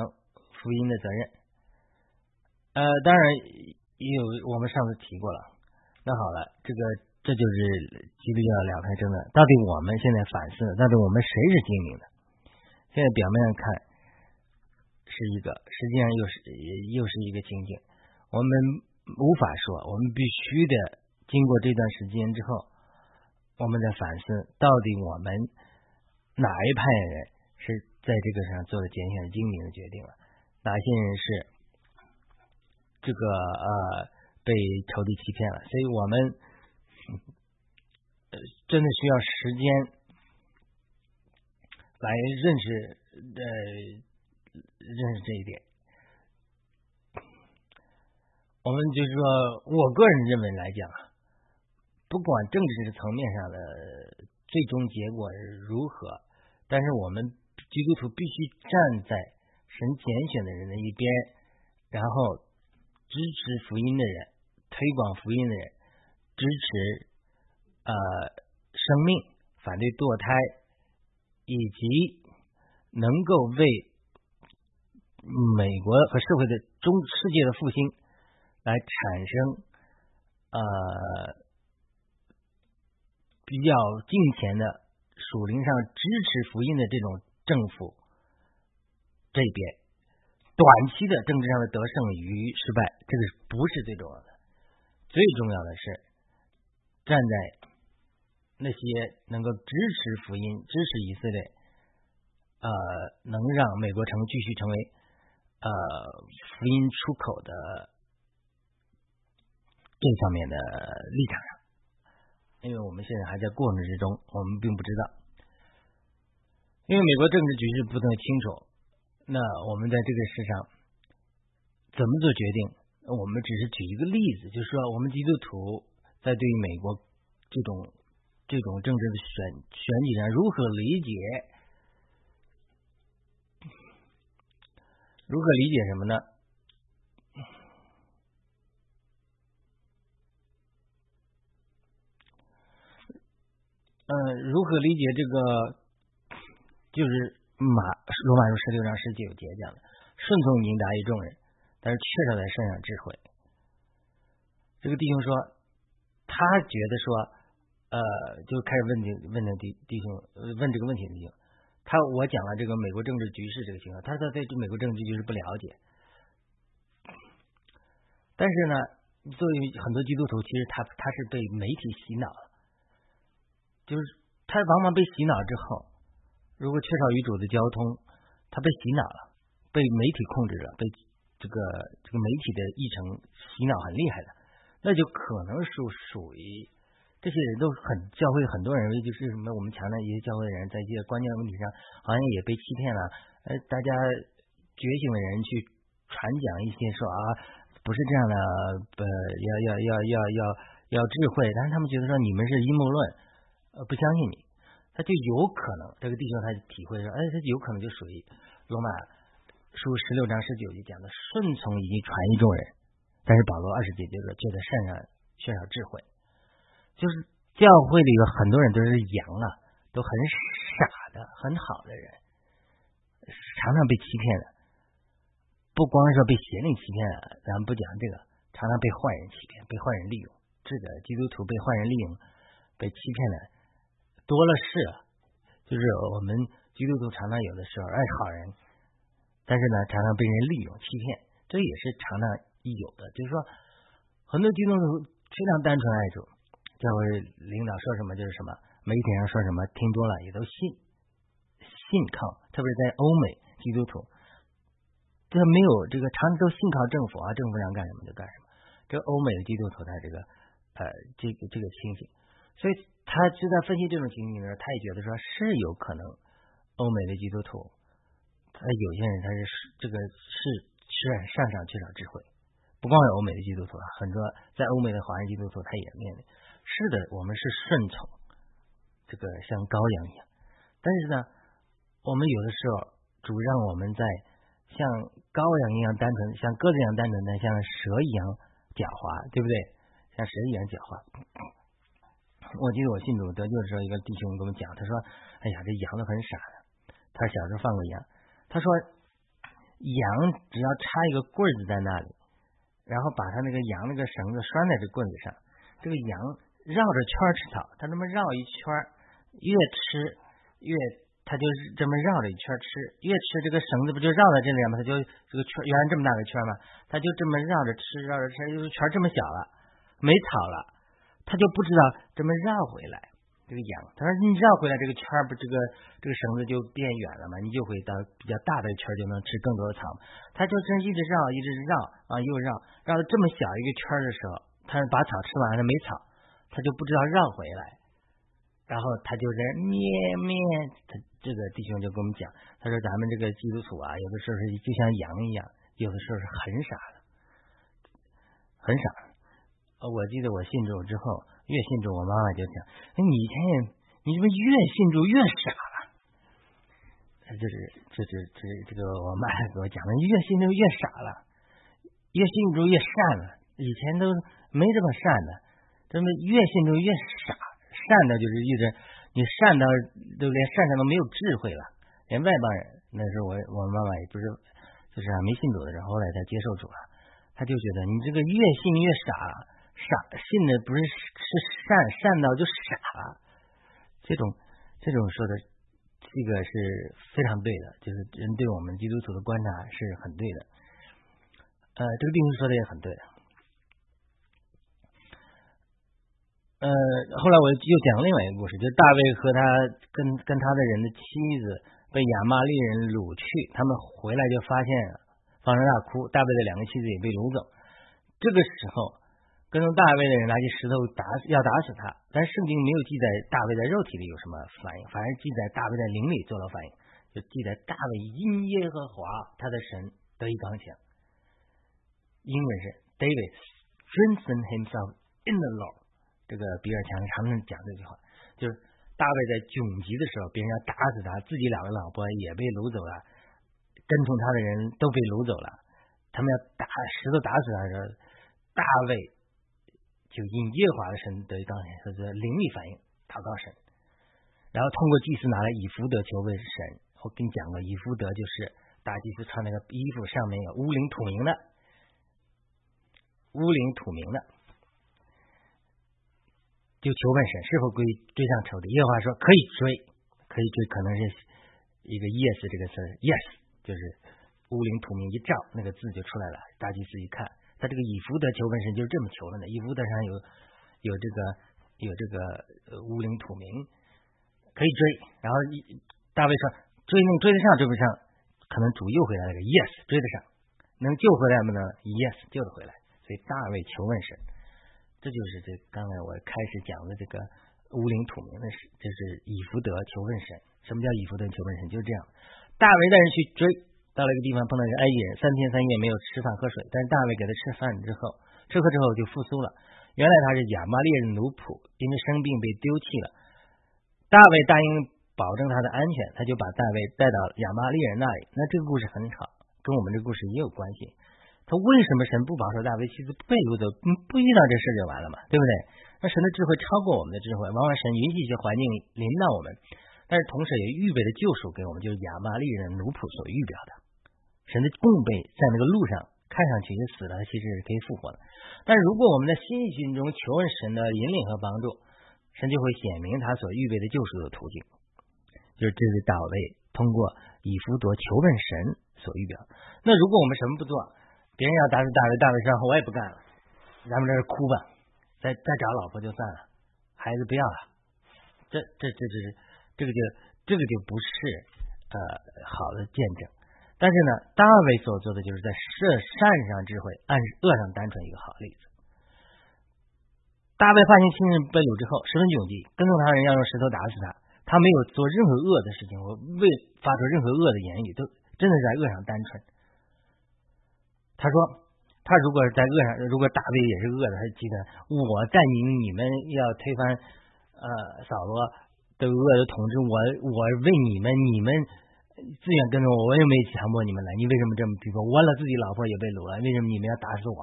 福音的责任。呃，当然也有，我们上次提过了。那好了，这个这就是基督教两派争论。到底我们现在反思，到底我们谁是精明的？现在表面上看是一个，实际上又是又是一个情景。我们无法说，我们必须得经过这段时间之后，我们在反思，到底我们哪一派人是在这个上做的拣选精明的决定了？哪些人是？这个呃被仇敌欺骗了，所以我们真的需要时间来认识呃认识这一点。我们就是说，我个人认为来讲，不管政治层面上的最终结果如何，但是我们基督徒必须站在神拣选的人的一边，然后。支持福音的人，推广福音的人，支持呃生命，反对堕胎，以及能够为美国和社会的中世界的复兴来产生呃比较近前的属灵上支持福音的这种政府这边。短期的政治上的得胜与失败，这个不是最重要的。最重要的是站在那些能够支持福音、支持以色列，呃，能让美国城继续成为呃福音出口的这方面的立场上。因为我们现在还在过程之中，我们并不知道，因为美国政治局势不太清楚。那我们在这个世上怎么做决定？我们只是举一个例子，就是说，我们基督徒在对于美国这种这种政治的选选举上如何理解？如何理解什么呢？嗯，如何理解这个？就是。马罗马书十六章十九节讲的顺从应达于众人，但是缺少在身上智慧。这个弟兄说，他觉得说，呃，就开始问这问这弟弟兄问这个问题的弟兄，他我讲了这个美国政治局势这个情况，他说对美国政治局势不了解。但是呢，作为很多基督徒，其实他他是被媒体洗脑了，就是他往往被洗脑之后，如果缺少与主的交通，他被洗脑了，被媒体控制了，被这个这个媒体的议程洗脑很厉害的，那就可能是属于这些人都很教会很多人认为就是什么我们强调一些教会的人在一些关键问题上好像也被欺骗了，呃，大家觉醒的人去传讲一些说啊不是这样的，呃，要要要要要要智慧，但是他们觉得说你们是阴谋论，呃，不相信你，他就有可能这个弟兄他体会说，哎，他有可能就属于罗马书十六章十九节讲的顺从以及传一众人，但是保罗二十节就是就在善上缺少智慧。就是教会里有很多人都是羊啊，都很傻的，很好的人，常常被欺骗的。不光是说被邪灵欺骗了，咱们不讲这个，常常被坏人欺骗，被坏人利用。这个基督徒被坏人利用、被欺骗的多了是。就是我们基督徒常常有的时候爱好人，但是呢，常常被人利用、欺骗，这也是常常有的。就是说，很多基督徒非常单纯爱主。这会领导说什么就是什么，媒体上说什么听多了也都信，信靠，特别是在欧美基督徒，这没有这个常都信靠政府啊，政府想干什么就干什么。这欧美的基督徒他这个呃这个这个情形，所以他就在分析这种情形的时候，他也觉得说是有可能欧美的基督徒，他有些人他是这个是是上上缺少智慧，不光是欧美的基督徒啊，很多在欧美的华人基督徒他也面临。是的，我们是顺从，这个像羔羊一样。但是呢，我们有的时候主让我们在像羔羊一样单纯，像鸽子一样单纯的，像蛇一样狡猾，对不对？像蛇一样狡猾。我记得我信主得救的时候，一个弟兄跟我讲，他说：“哎呀，这羊都很傻的。他小时候放过羊，他说羊只要插一个棍子在那里，然后把他那个羊那个绳子拴在这棍子上，这个羊。”绕着圈吃草，他这么绕一圈，越吃越，他就这么绕着一圈吃，越吃这个绳子不就绕在这里吗？他就这个圈原来这么大个圈嘛，他就这么绕着吃，绕着吃，就是圈这么小了，没草了，他就不知道这么绕回来这个羊。他说你绕回来这个圈不这个这个绳子就变远了嘛，你就会到比较大的圈就能吃更多的草。他就这一直绕，一直绕啊，又绕，绕到这么小一个圈的时候，他把草吃完了没草。他就不知道绕回来，然后他就在咩咩，他这个弟兄就跟我们讲，他说咱们这个基督徒啊，有的时候是就像羊一样，有的时候是很傻的，很傻。我记得我信主之后，越信主，我妈妈就讲，哎，你看你怎么越信主越傻了？就是这是这这个我妈给我讲的，越信主越傻了，越信主越善了，以前都没这么善的。这么越信就越傻，善的就是一直，你善到都连善上都没有智慧了，连外邦人那时候我我妈妈也不是，就是没信主的时候，后来才接受主了，他就觉得你这个越信越傻，傻信的不是是善善到就傻了，这种这种说的这个是非常对的，就是人对我们基督徒的观察是很对的，呃，这个弟兄说的也很对。呃，后来我又讲另外一个故事，就是大卫和他跟跟他的人的妻子被亚玛利人掳去，他们回来就发现放声大哭，大卫的两个妻子也被掳走。这个时候，跟踪大卫的人拿起石头打要打死他，但圣经没有记载大卫在肉体里有什么反应，反而记载大卫在灵里做了反应，就记载大卫因耶和华他的神得以刚强。英文是 David strengthened himself in the Lord。这个比尔强常常讲这句话，就是大卫在窘急的时候，别人要打死他，自己两个老婆也被掳走了，跟从他的人都被掳走了，他们要打石头打死他的时候，大卫就因耶和华的神得刚强，说灵力反应祷告神，然后通过祭司拿来以福德求问神。我跟你讲过，以福德就是大祭司穿那个衣服上面有乌灵土名的，乌灵土名的。就求问神是否归追上仇敌。耶和华说可以追，可以追，可能是一个 yes 这个词，yes 就是乌灵土名一照，那个字就出来了。大祭司一看，他这个以福德求问神就是这么求的呢。以福德上有有这个有这个乌灵土名，可以追。然后大卫说追能追得上追不上，可能主又回来了个 yes 追得上，能救回来吗呢？yes 救得回来。所以大卫求问神，这就是这刚才我开始讲的这个乌灵土明的事，这是以福德求问神。什么叫以福德求问神？就是这样。大卫带人去追，到了一个地方碰到一个埃及人，三天三夜没有吃饭喝水，但是大卫给他吃饭之后，吃喝之后就复苏了。原来他是亚玛利人奴仆，因为生病被丢弃了。大卫答应保证他的安全，他就把大卫带到亚玛利人那里。那这个故事很好，跟我们这个故事也有关系。他为什么神不保守大卫妻子被掳走？不遇到这事就完了嘛，对不对？那神的智慧超过我们的智慧，往往神允许一些环境临到我们，但是同时也预备的救赎给我们，就是亚玛利人奴仆所预表的。神的供备在那个路上。看上去是死了，其实是可以复活的。但是如果我们在信心中求问神的引领和帮助，神就会显明他所预备的救赎的途径。就是这是大卫通过以弗夺求问神所预表。那如果我们什么不做，别人要打死大卫，大卫说我也不干了，咱们这是哭吧，再再找老婆就算了，孩子不要了，这这这这这个就这个就不是呃好的见证。但是呢，大卫所做的就是在设善上智慧，按恶上单纯一个好例子。大卫发现亲人被掳之后，十分窘急，跟踪他人要用石头打死他。他没有做任何恶的事情，我未发出任何恶的言语，都真的在恶上单纯。他说，他如果在恶上，如果大卫也是恶的，他记得我带领你们要推翻呃扫罗的恶的统治，我我为你们，你们。自愿跟着我，我也没强迫你们来。你为什么这么？比如说，我了自己老婆也被掳了，为什么你们要打死我？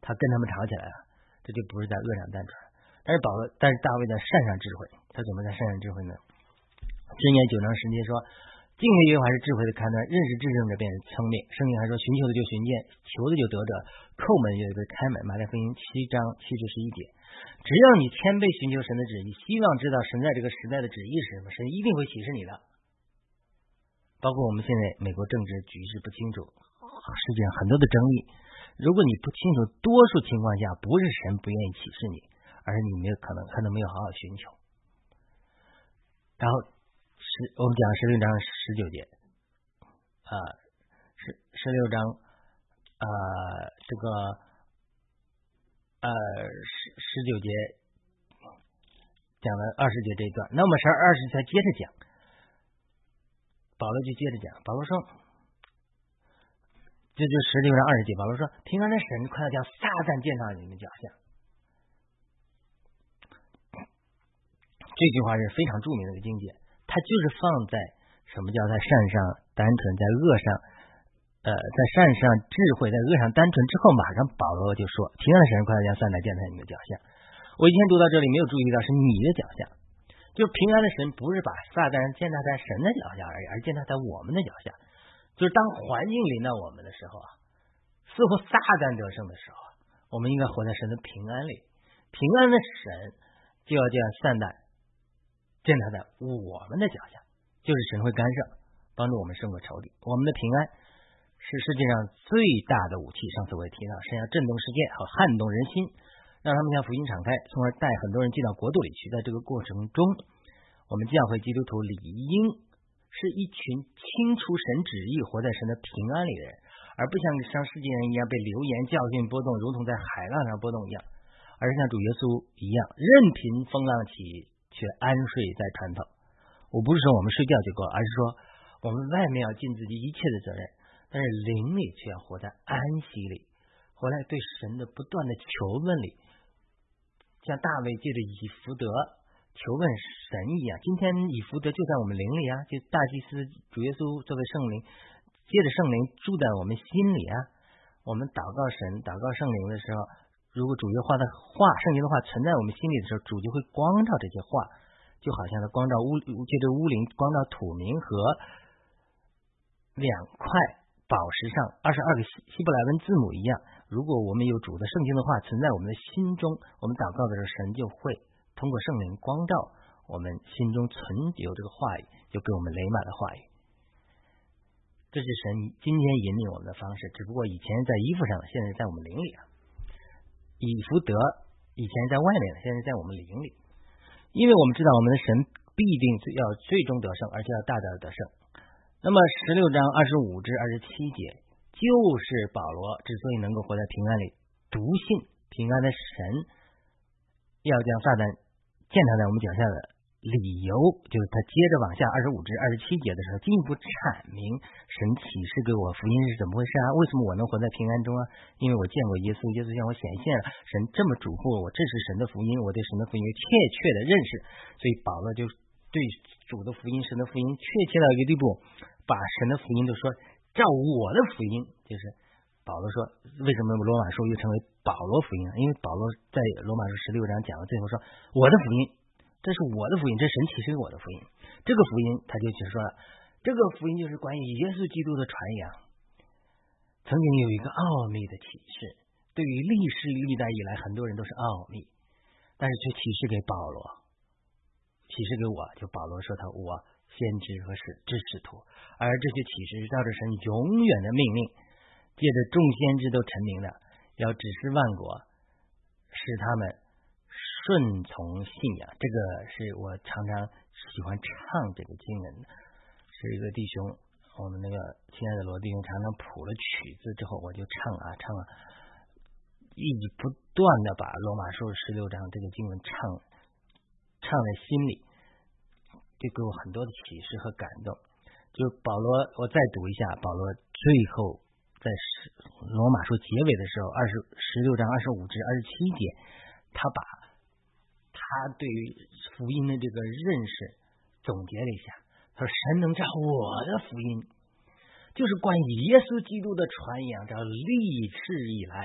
他跟他们吵起来了，这就不是在恶上单纯。但是保罗，但是大卫在善上智慧，他怎么在善上智慧呢？箴言九章十节说：“敬畏耶和华是智慧的开端，认识至圣者便是聪明。”圣经还说：“寻求的就寻见，求的就得着，叩门就得开门。”马太福音七章七至十一节。只要你谦卑寻求神的旨意，希望知道神在这个时代的旨意是什么，神一定会启示你的。包括我们现在美国政治局势不清楚，世界上很多的争议。如果你不清楚，多数情况下不是神不愿意启示你，而是你没有可能可能没有好好寻求。然后十我们讲十六章十九节啊，十十六章啊这个呃十十九节讲了二十节这一段，那我们十二十节接着讲。保罗就接着讲，保罗说：“这就十六章二十节。保罗说，平安的神快要将撒旦见到你们脚下。”这句话是非常著名的一个经典，他就是放在什么叫在善上单纯，在恶上呃，在善上智慧，在恶上单纯之后，马上保罗就说：“平安的神快要将撒旦见在你们脚下。”我以前读到这里没有注意到是你的脚下。就平安的神不是把撒旦建立在神的脚下而已，而建立在我们的脚下。就是当环境临到我们的时候啊，似乎撒旦得胜的时候，我们应该活在神的平安里。平安的神就要这样善待立在我们的脚下，就是神会干涉，帮助我们胜过仇敌。我们的平安是世界上最大的武器。上次我也提到，神要震动世界和撼动人心。让他们向福音敞开，从而带很多人进到国度里去。在这个过程中，我们教会基督徒理应是一群清除神旨意、活在神的平安里的人，而不像像世界人一样被流言教训波动，如同在海浪上波动一样，而是像主耶稣一样，任凭风浪起，却安睡在船头。我不是说我们睡觉就够，而是说我们外面要尽自己一切的责任，但是灵里却要活在安息里，活在对神的不断的求问里。像大卫借着以福德求问神一样，今天以福德就在我们灵里啊，就大祭司主耶稣作为圣灵，借着圣灵住在我们心里啊。我们祷告神、祷告圣灵的时候，如果主耶话的话、圣经的话存在我们心里的时候，主就会光照这些话，就好像他光照乌借着乌灵光照土明和两块宝石上二十二个希希伯来文字母一样。如果我们有主的圣经的话存在我们的心中，我们祷告的时候，神就会通过圣灵光照我们心中存有这个话语，就给我们雷满的话语。这是神今天引领我们的方式，只不过以前在衣服上，现在在我们灵里啊。以福德以前在外面，现在在我们灵里，因为我们知道我们的神必定要最终得胜，而且要大大的得胜。那么十六章二十五至二十七节，就是保罗之所以能够活在平安里，笃信平安的神要将撒旦践踏在我们脚下的。理由就是他接着往下二十五至二十七节的时候，进一步阐明神启示给我福音是怎么回事啊？为什么我能活在平安中啊？因为我见过耶稣，耶稣向我显现了，神这么嘱咐我，这是神的福音，我对神的福音有确切的认识，所以保罗就对主的福音、神的福音确切到一个地步，把神的福音都说照我的福音，就是保罗说，为什么罗马书又称为保罗福音？因为保罗在罗马书十六章讲到最后说，我的福音。这是我的福音，这神启示给我的福音。这个福音，他就解释说了，这个福音就是关于耶稣基督的传扬。曾经有一个奥秘的启示，对于历史历代以来，很多人都是奥秘，但是却启示给保罗，启示给我，就保罗说他我先知和使之使徒，而这些启示是照着神永远的命令，借着众先知都成名的，要指示万国，使他们。顺从信仰，这个是我常常喜欢唱这个经文的。是一个弟兄，我们那个亲爱的罗弟兄，常常谱了曲子之后，我就唱啊唱啊，一直不断的把罗马书十六章这个经文唱唱在心里，就给我很多的启示和感动。就保罗，我再读一下保罗最后在十罗马书结尾的时候，二十十六章二十五至二十七节，他把。他对于福音的这个认识总结了一下，他说：“神能照我的福音，就是关于耶稣基督的传扬，这历世以来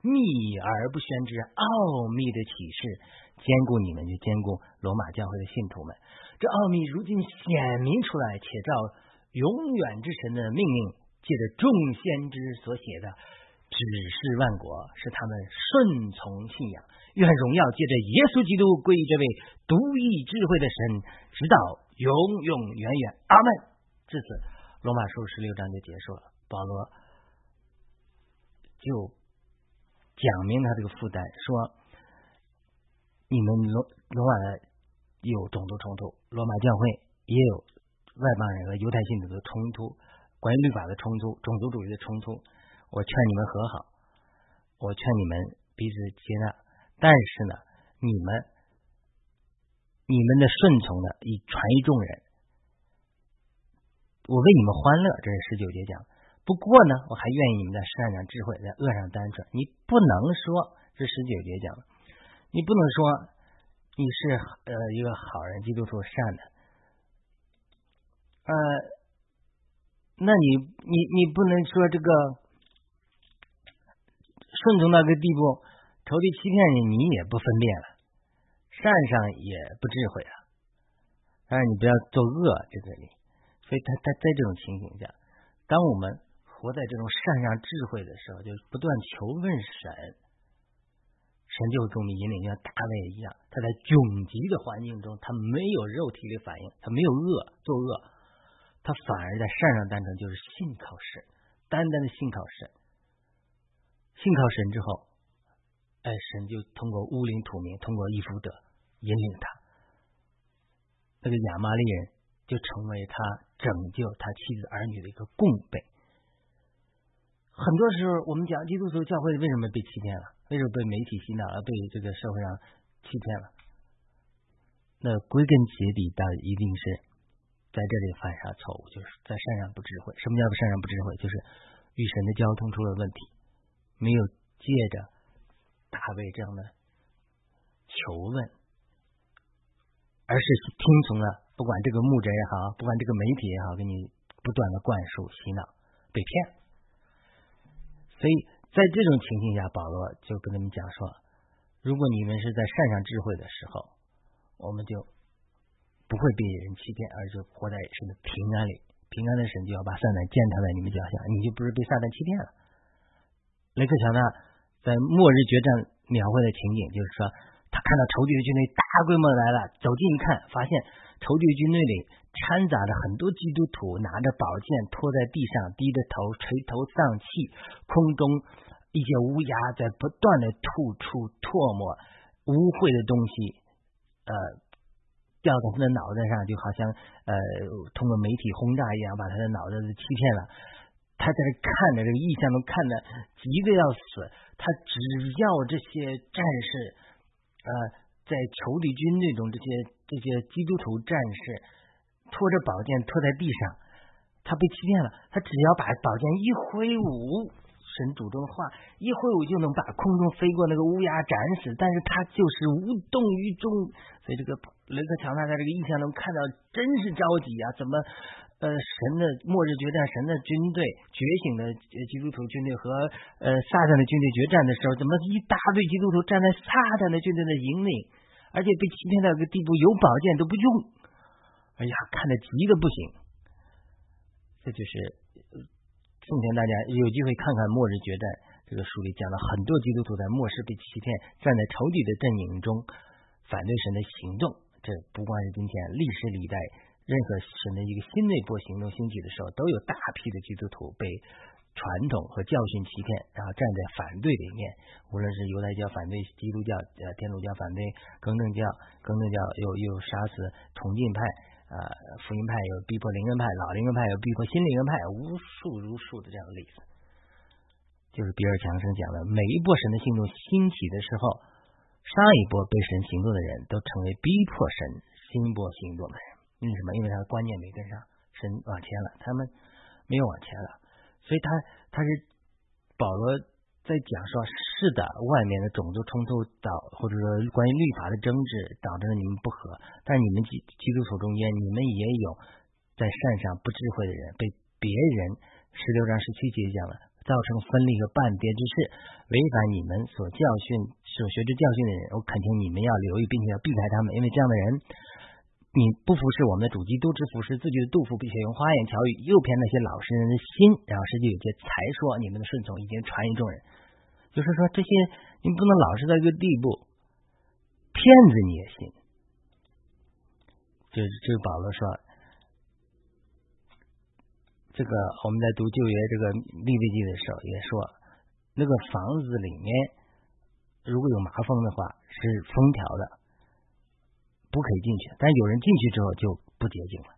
秘而不宣之奥秘的启示，兼顾你们，就兼顾罗马教会的信徒们。这奥秘如今显明出来，且照永远之神的命令，借着众先知所写的。”指示万国，使他们顺从信仰。愿荣耀借着耶稣基督归于这位独一智慧的神，直到永永远远。阿门。至此，罗马书十六章就结束了。保罗就讲明他这个负担，说：你们罗罗马的有种族冲突，罗马教会也有外邦人和犹太信徒的冲突，关于律法的冲突，种族主义的冲突。我劝你们和好，我劝你们彼此接纳，但是呢，你们你们的顺从呢，以传于众人，我为你们欢乐。这是十九节讲。不过呢，我还愿意你们在善上智慧，在恶上单纯。你不能说，这十九节讲，你不能说你是呃一个好人，基督徒善的，呃，那你你你不能说这个。顺从到个地步，仇敌欺骗你，你也不分辨了，善上也不智慧了。但是你不要作恶在这里。所以他他在这种情形下，当我们活在这种善上智慧的时候，就不断求问神，神就会给我们引领，像大卫一样，他在窘急的环境中，他没有肉体的反应，他没有恶作恶，他反而在善上单纯，就是信靠神，单单的信靠神。信靠神之后，哎，神就通过乌灵土明，通过伊福德引领他。那个亚玛利人就成为他拯救他妻子儿女的一个供备。很多时候，我们讲基督徒教会为什么被欺骗了？为什么被媒体洗脑了？被这个社会上欺骗了？那归根结底，但一定是在这里犯下错误，就是在善上不智慧。什么叫做善上不智慧？就是与神的交通出了问题。没有借着大卫这样的求问，而是听从了不管这个牧者也好，不管这个媒体也好，给你不断的灌输洗脑，被骗。所以在这种情形下，保罗就跟他们讲说：如果你们是在善上智慧的时候，我们就不会被人欺骗，而就活在神的平安里。平安的神就要把撒旦践踏在你们脚下，你就不是被撒旦欺骗了。雷克强呢，在末日决战描绘的情景，就是说，他看到仇敌的军队大规模来了，走近一看，发现仇敌军队里掺杂着很多基督徒，拿着宝剑拖在地上，低着头垂头丧气，空中一些乌鸦在不断的吐出唾沫、污秽的东西，呃，掉在他的脑袋上，就好像呃通过媒体轰炸一样，把他的脑袋都欺骗了。他在这看着这个异象，中看的急得要死。他只要这些战士，呃，在仇敌军队中，这些这些基督徒战士拖着宝剑拖在地上，他被欺骗了。他只要把宝剑一挥舞，神主动的话一挥舞，就能把空中飞过那个乌鸦斩死。但是他就是无动于衷。所以这个雷克强大在这个异象中看到，真是着急啊！怎么？呃，神的末日决战，神的军队觉醒的基督徒军队和呃撒旦的军队决战的时候，怎么一大堆基督徒站在撒旦的军队的营里，而且被欺骗到一个地步，有宝剑都不用，哎呀，看得急的不行。这就是奉劝大家有机会看看末日决战这个书里讲了很多基督徒在末世被欺骗，站在仇敌的阵营中反对神的行动。这不光是今天，历史历代。任何神的一个新的一波行动兴起的时候，都有大批的基督徒被传统和教训欺骗，然后站在反对的一面。无论是犹太教反对基督教，呃，天主教反对更正教，更正教又又杀死崇敬派，呃，福音派又逼迫灵恩派，老灵恩派又逼迫新灵恩派，无数如数的这样的例子。就是比尔强生讲的，每一波神的行动兴起的时候，上一波被神行动的人都成为逼迫神新波行动的人。为什么？因为他的观念没跟上，神往前了，他们没有往前了，所以他他是保罗在讲说，是的，外面的种族冲突导，或者说关于律法的争执导致了你们不和，但你们基基督徒中间，你们也有在善上不智慧的人，被别人十六章十七节讲了，造成分裂和半别之事，违反你们所教训、所学之教训的人，我恳请你们要留意，并且要避开他们，因为这样的人。你不服侍我们的主基督，只服侍自己的杜甫，并且用花言巧语诱骗那些老实人的心，然后实际有些才说你们的顺从已经传于众人。就是说，这些你不能老是在一个地步，骗子你也信。就是这个保罗说，这个我们在读旧约这个利未记的时候也说，那个房子里面如果有麻风的话，是封条的。不可以进去，但有人进去之后就不洁净了。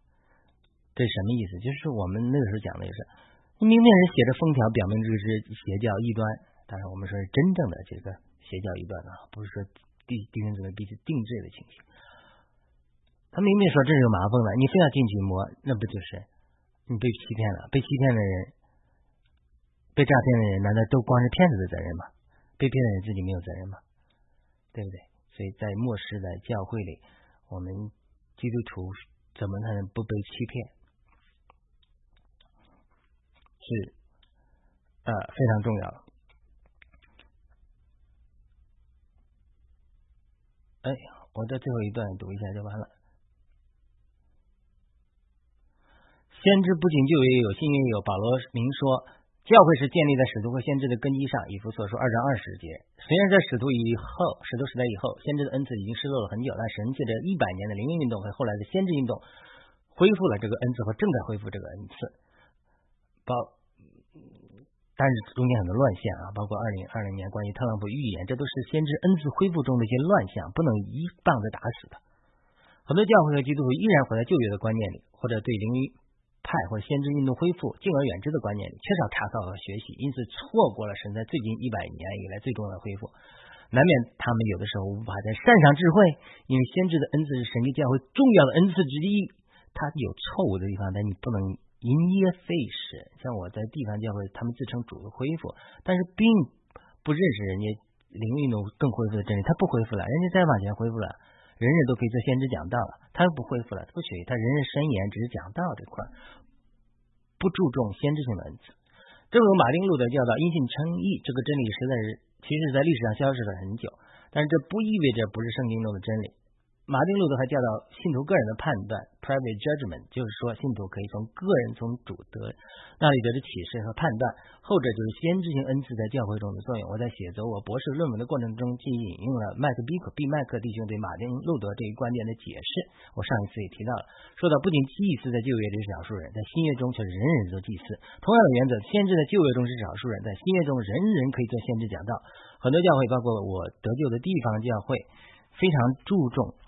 这什么意思？就是我们那个时候讲的也是，明面上写着封条，表明这是邪教异端。但是，我们说是真正的这个邪教异端啊，不是说弟弟兄姊妹彼此定制的情形。他明明说这是有麻风的，你非要进去摸，那不就是你被欺骗了？被欺骗的人，被诈骗的人，难道都光是骗子的责任吗？被骗的人自己没有责任吗？对不对？所以在末世的教会里。我们基督徒怎么才能不被欺骗？是呃非常重要。哎，我在最后一段读一下就完了。先知不仅旧约有，新约有，保罗明说。教会是建立在使徒和先知的根基上，以弗所说二章二十节。虽然在使徒以后，使徒时代以后，先知的恩赐已经失落了很久，但神借着一百年的灵运运动和后来的先知运动，恢复了这个恩赐和正在恢复这个恩赐。包，但是中间很多乱象啊，包括二零二零年关于特朗普预言，这都是先知恩赐恢复中的一些乱象，不能一棒子打死的。很多教会和基督徒依然活在旧约的观念里，或者对灵运。派或者先知运动恢复，敬而远之的观念缺少查考和学习，因此错过了神在最近一百年以来最重要的恢复。难免他们有的时候无法在善上智慧，因为先知的恩赐是神给教会重要的恩赐之一。他有错误的地方，但你不能因噎废食。像我在地方教会，他们自称主的恢复，但是并不认识人家灵运动更恢复的真理，他不恢复了，人家再往前恢复了。人人都可以做先知讲道了，他又不恢复了，不学他人人申言，只是讲道这块，不注重先知性的恩赐。正如马丁路德教导因信称义这个真理，实在是其实在历史上消失了很久，但是这不意味着不是圣经中的真理。马丁路德还教导信徒个人的判断 （private judgment），就是说信徒可以从个人从主得那里得的启示和判断，后者就是先知性恩赐在教会中的作用。我在写作我博士论文的过程中，既引用了麦克比克毕麦克弟兄对马丁路德这一观点的解释。我上一次也提到了，说到不仅祭司在旧约里是少数人，在新约中却人人做祭司。同样的原则，先知在旧约中是少数人，在新约中人人可以做先知讲道。很多教会，包括我得救的地方教会，非常注重。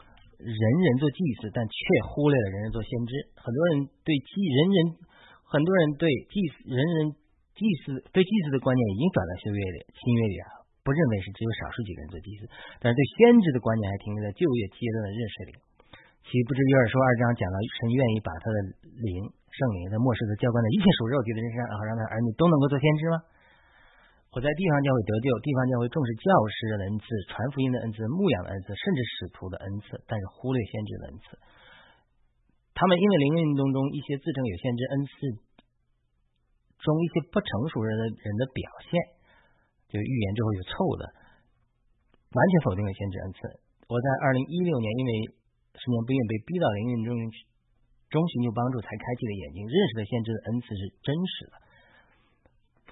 人人做祭司，但却忽略了人人做先知。很多人对祭人人，很多人对祭司人人祭司对祭司的观念已经转到新约里，新约里啊，不认为是只有少数几个人做祭司，但是对先知的观念还停留在旧约阶段的认识里。岂不知约尔书二章讲到神愿意把他的灵圣灵在末世的教官的一切属肉体的人身上，然后让他儿女都能够做先知吗？我在地方教会得救，地方教会重视教师的恩赐、传福音的恩赐、牧养的恩赐，甚至使徒的恩赐，但是忽略先知的恩赐。他们因为灵运动中一些自称有先知恩赐中一些不成熟人的人的表现，就预言之后有错误的，完全否定了先知恩赐。我在二零一六年因为十年不孕被逼到灵运中中寻求帮助，才开启了眼睛，认识了先知的恩赐是真实的。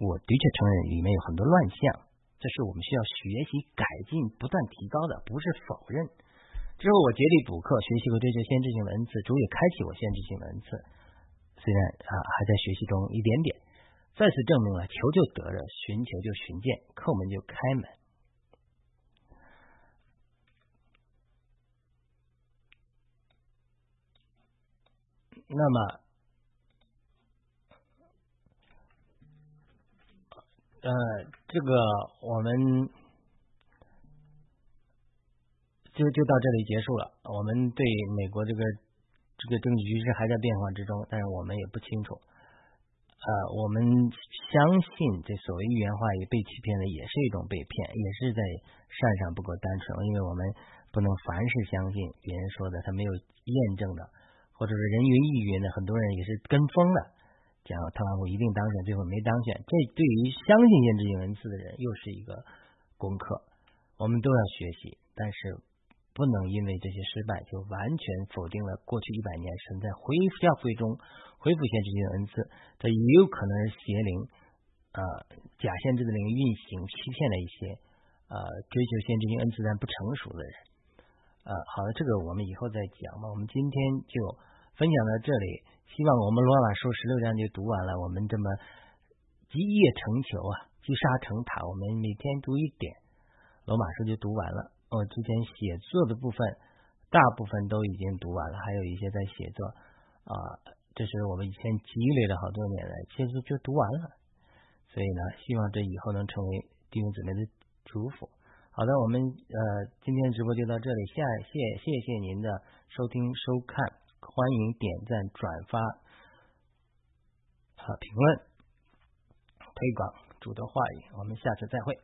我的确承认里面有很多乱象，这是我们需要学习改进、不断提高的，不是否认。之后我竭力补课，学习和追求先知性的恩赐，主也开启我先知性的恩赐。虽然啊还在学习中一点点，再次证明了求就得着，寻求就寻见，叩门就开门。那么。呃，这个我们就就到这里结束了。我们对美国这个这个政治局势还在变化之中，但是我们也不清楚。呃，我们相信这所谓预言话语被欺骗的也是一种被骗，也是在善上不够单纯，因为我们不能凡事相信别人说的，他没有验证的，或者是人云亦云的，很多人也是跟风的。讲特朗普一定当选，最后没当选，这对于相信先知性文字的人又是一个功课。我们都要学习，但是不能因为这些失败就完全否定了过去一百年神在恢复教会中恢复限制性文字。这也有可能是邪灵啊假限制的灵运行，欺骗了一些呃追求先知性恩赐但不成熟的人。呃，好了，这个我们以后再讲吧。我们今天就分享到这里。希望我们罗马书十六章就读完了。我们这么积业成球啊，积沙成塔。我们每天读一点，罗马书就读完了。我之前写作的部分，大部分都已经读完了，还有一些在写作啊。这是我们以前积累了好多年的，其实就读完了。所以呢，希望这以后能成为弟兄姊妹的祝福。好的，我们呃今天直播就到这里，下谢谢谢您的收听收看。欢迎点赞、转发、啊评论、推广主的话语。我们下次再会。